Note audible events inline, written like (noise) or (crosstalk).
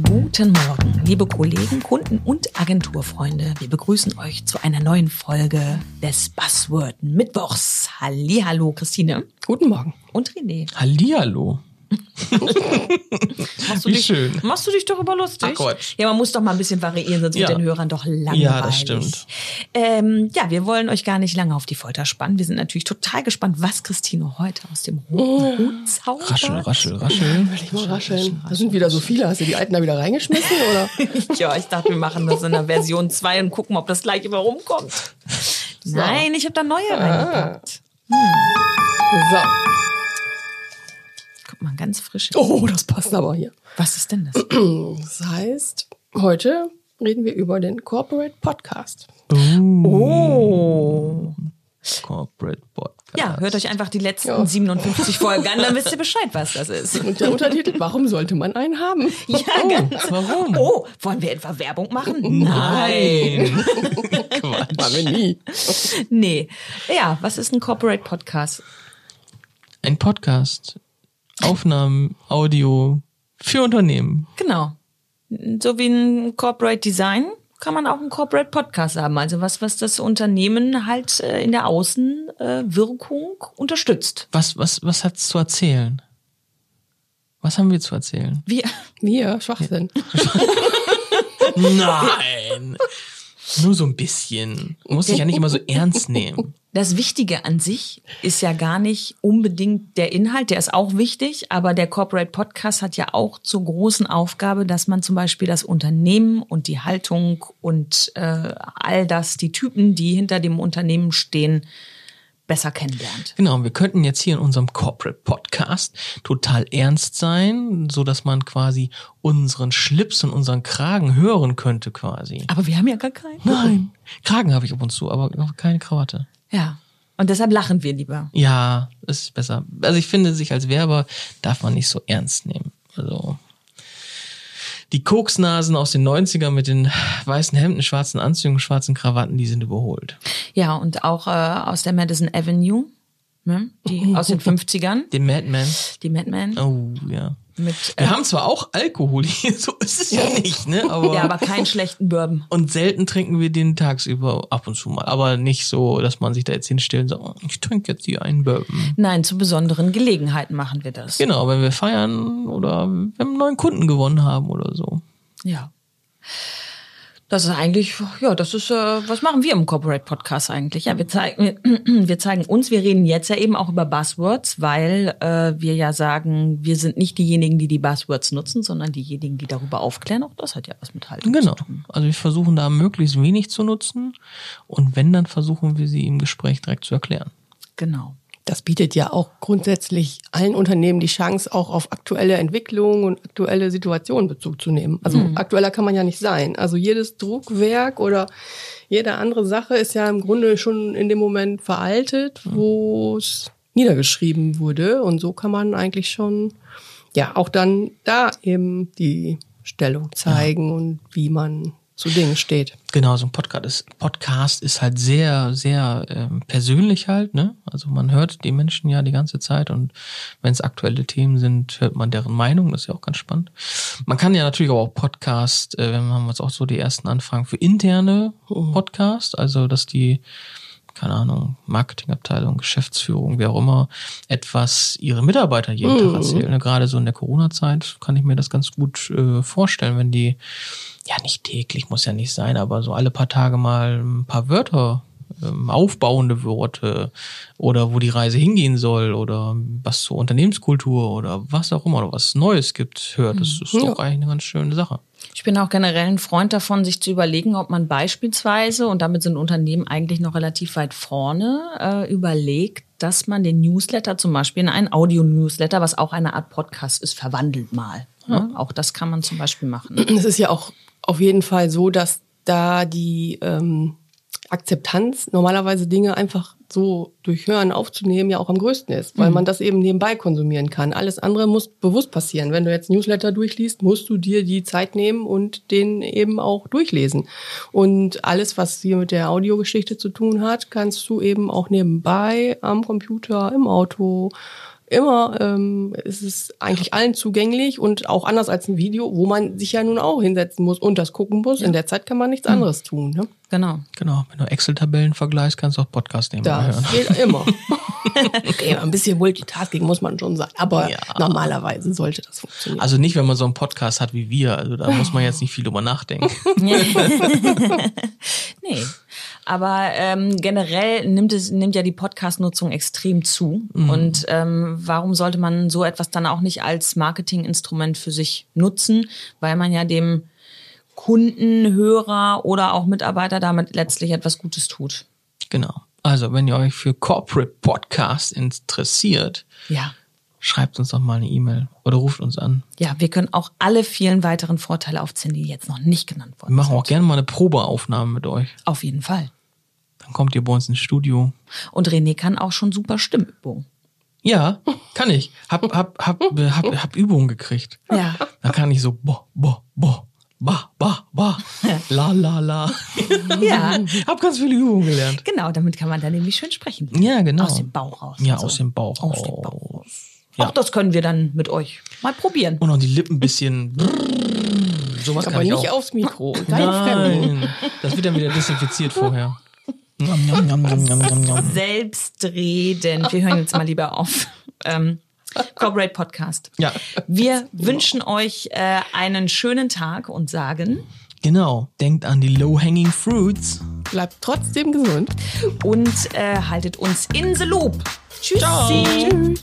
Guten Morgen, liebe Kollegen, Kunden und Agenturfreunde. Wir begrüßen euch zu einer neuen Folge des Buzzword Mittwochs. Hallihallo, Christine. Guten Morgen. Und René. Hallihallo. (laughs) Machst du Wie dich, schön. Machst du dich darüber lustig? Ach Quatsch. Ja, man muss doch mal ein bisschen variieren, sonst Ja. wird den Hörern doch langweilig. Ja, das stimmt. Ähm, ja, wir wollen euch gar nicht lange auf die Folter spannen. Wir sind natürlich total gespannt, was Christine heute aus dem roten Hut zaubert. Raschel, raschel, raschel. Will ich mal rascheln. Da sind wieder so viele. Hast du die alten da wieder reingeschmissen? Oder? (laughs) Ja, ich dachte, wir machen das in der Version 2 und gucken, ob das gleich immer rumkommt. Nein, ich habe da neue reingepackt. So. Mal, ganz frisch. Oh, das passt aber hier. Was ist denn das? Das heißt, heute reden wir über den Corporate Podcast. Oh. Corporate Podcast. Ja, hört euch einfach die letzten Ja. 57 Folgen an, dann wisst ihr Bescheid, was das (laughs) ist. Und der Untertitel, warum sollte man einen haben? Ja, ganz. Warum? Oh, wollen wir etwa Werbung machen? Nein. Haben (laughs) wir nie. Nee. Ja, was ist ein Corporate Podcast? Ein Podcast. Aufnahmen, Audio für Unternehmen. Genau. So wie ein Corporate Design kann man auch einen Corporate Podcast haben. Also was, was das Unternehmen halt äh, in der Außenwirkung unterstützt. Was, was, was hat's zu erzählen? Was haben wir zu erzählen? Wir, Wir, Schwachsinn. (laughs) Nein. Nur so ein bisschen. Du musst dich ja nicht immer so ernst nehmen. (laughs) Das Wichtige an sich ist ja gar nicht unbedingt der Inhalt, der ist auch wichtig, aber der Corporate Podcast hat ja auch zur großen Aufgabe, dass man zum Beispiel das Unternehmen und die Haltung und äh, all das, die Typen, die hinter dem Unternehmen stehen, besser kennenlernt. Genau, wir könnten jetzt hier in unserem Corporate Podcast total ernst sein, so dass man quasi unseren Schlips und unseren Kragen hören könnte quasi. Aber wir haben ja gar keinen. Nein, Kragen habe ich ab und zu, aber keine Krawatte. Ja. Und deshalb lachen wir lieber. Ja, es ist besser. Also ich finde, sich als Werber darf man nicht so ernst nehmen. Also die Koksnasen aus den 90ern mit den weißen Hemden, schwarzen Anzügen, schwarzen Krawatten, die sind überholt. Ja, und auch äh, aus der Madison Avenue, ne? die (laughs) aus den 50ern, Den Madman. die Madman. Oh, ja. Mit, Wir äh, haben zwar auch Alkohol hier, (laughs) so ist es ja nicht, ne? Aber, ja, aber keinen schlechten Bourbon. und selten trinken wir den tagsüber ab und zu mal. Aber nicht so, dass man sich da jetzt hinstellt und sagt, oh, ich trinke jetzt hier einen Bourbon. Nein, zu besonderen Gelegenheiten machen wir das. Genau, wenn wir feiern oder wenn wir einen neuen Kunden gewonnen haben oder so. Ja. Das ist eigentlich, ja, das ist, äh, was machen wir im Corporate Podcast eigentlich? Ja, wir zeigen, (clears throat) wir zeigen uns, wir reden jetzt ja eben auch über Buzzwords, weil äh, wir ja sagen, wir sind nicht diejenigen, die die Buzzwords nutzen, sondern diejenigen, die darüber aufklären. Auch das hat ja was mit Haltung Genau. zu tun. Also wir versuchen da möglichst wenig zu nutzen und wenn, dann versuchen wir sie im Gespräch direkt zu erklären. Genau. Das bietet ja auch grundsätzlich allen Unternehmen die Chance, auch auf aktuelle Entwicklungen und aktuelle Situationen Bezug zu nehmen. Also aktueller kann man ja nicht sein. Also jedes Druckwerk oder jede andere Sache ist ja im Grunde schon in dem Moment veraltet, wo es niedergeschrieben wurde. Und so kann man eigentlich schon, ja, auch dann da eben die Stellung zeigen und wie man zu Dingen steht. Genau, so ein Podcast ist, Podcast ist halt sehr, sehr ähm, persönlich halt, ne? Also man hört die Menschen ja die ganze Zeit und wenn es aktuelle Themen sind, hört man deren Meinung, das ist ja auch ganz spannend. Man kann ja natürlich auch Podcast, äh, wir haben jetzt auch so die ersten Anfragen für interne Podcast, also dass die keine Ahnung, Marketingabteilung, Geschäftsführung, wer auch immer, etwas ihre Mitarbeiter jeden Tag erzählen. Ne, Gerade so in der Corona-Zeit kann ich mir das ganz gut äh, vorstellen, wenn die, ja nicht täglich, muss ja nicht sein, aber so alle paar Tage mal ein paar Wörter, ähm, aufbauende Worte oder wo die Reise hingehen soll oder was zur Unternehmenskultur oder was auch immer oder was Neues gibt, hört. Das ist doch eigentlich eine ganz schöne Sache. Ich bin auch generell ein Freund davon, sich zu überlegen, ob man beispielsweise, und damit sind Unternehmen eigentlich noch relativ weit vorne, äh, überlegt, dass man den Newsletter zum Beispiel in einen Audio-Newsletter, was auch eine Art Podcast ist, verwandelt mal. Ne? Auch das kann man zum Beispiel machen. Es ist ja auch auf jeden Fall so, dass da die ähm, Akzeptanz, normalerweise Dinge einfach so durch Hören aufzunehmen, ja auch am größten ist, weil man das eben nebenbei konsumieren kann. Alles andere muss bewusst passieren. Wenn du jetzt Newsletter durchliest, musst du dir die Zeit nehmen und den eben auch durchlesen. Und alles, was hier mit der Audiogeschichte zu tun hat, kannst du eben auch nebenbei am Computer, im Auto, immer ähm, ist es eigentlich allen zugänglich und auch anders als ein Video, wo man sich ja nun auch hinsetzen muss und das gucken muss. In der Zeit kann man nichts anderes tun. Ne? Genau. Genau, wenn du Excel-Tabellen vergleichst, kannst du auch Podcast nehmen. Das geht immer. (laughs) (laughs) okay, ein bisschen Multitasking muss man schon sein, aber Ja. normalerweise sollte das funktionieren. Also nicht, wenn man so einen Podcast hat wie wir. Also da muss man jetzt nicht viel drüber nachdenken. (laughs) (laughs) Nee. Aber ähm, generell nimmt es nimmt ja die Podcast-Nutzung extrem zu. Und ähm, warum sollte man so etwas dann auch nicht als Marketinginstrument für sich nutzen? Weil man ja dem Kunden, Hörer oder auch Mitarbeiter damit letztlich etwas Gutes tut. Genau. Also, wenn ihr euch für Corporate Podcast interessiert, Ja. schreibt uns doch mal eine E-Mail oder ruft uns an. Ja, wir können auch alle vielen weiteren Vorteile aufzählen, die jetzt noch nicht genannt Wir wurden. machen auch gerne mal eine Probeaufnahme mit euch. Auf jeden Fall. Dann kommt ihr bei uns ins Studio. Und René kann auch schon super Stimmübungen. Ja, kann ich. Hab, hab, hab, hab, hab Übungen gekriegt. Ja. Dann kann ich so bo, bo, bo, ba, ba, ba, (laughs) la, la, la. Ja, Hab ganz viele Übungen gelernt. genau, damit kann man dann nämlich schön sprechen. Ja, genau. Aus dem Bauch raus. Ja, und so. aus dem Bauch Aus dem raus. Bauch raus. Ja. Auch das können wir dann mit euch mal probieren. Und auch die Lippen ein bisschen. Sowas kann aber ich nicht auch. aufs Mikro. Nein, das wird dann wieder desinfiziert (laughs) vorher. Selbstredend. Wir hören jetzt mal lieber auf. Ähm, (laughs) Corporate Podcast. Ja, Wir wünschen euch äh, einen schönen Tag und sagen genau. Denkt an die low-hanging fruits. Bleibt trotzdem gesund. und äh, haltet uns in the loop. Tschüssi. Ciao. Tschüss.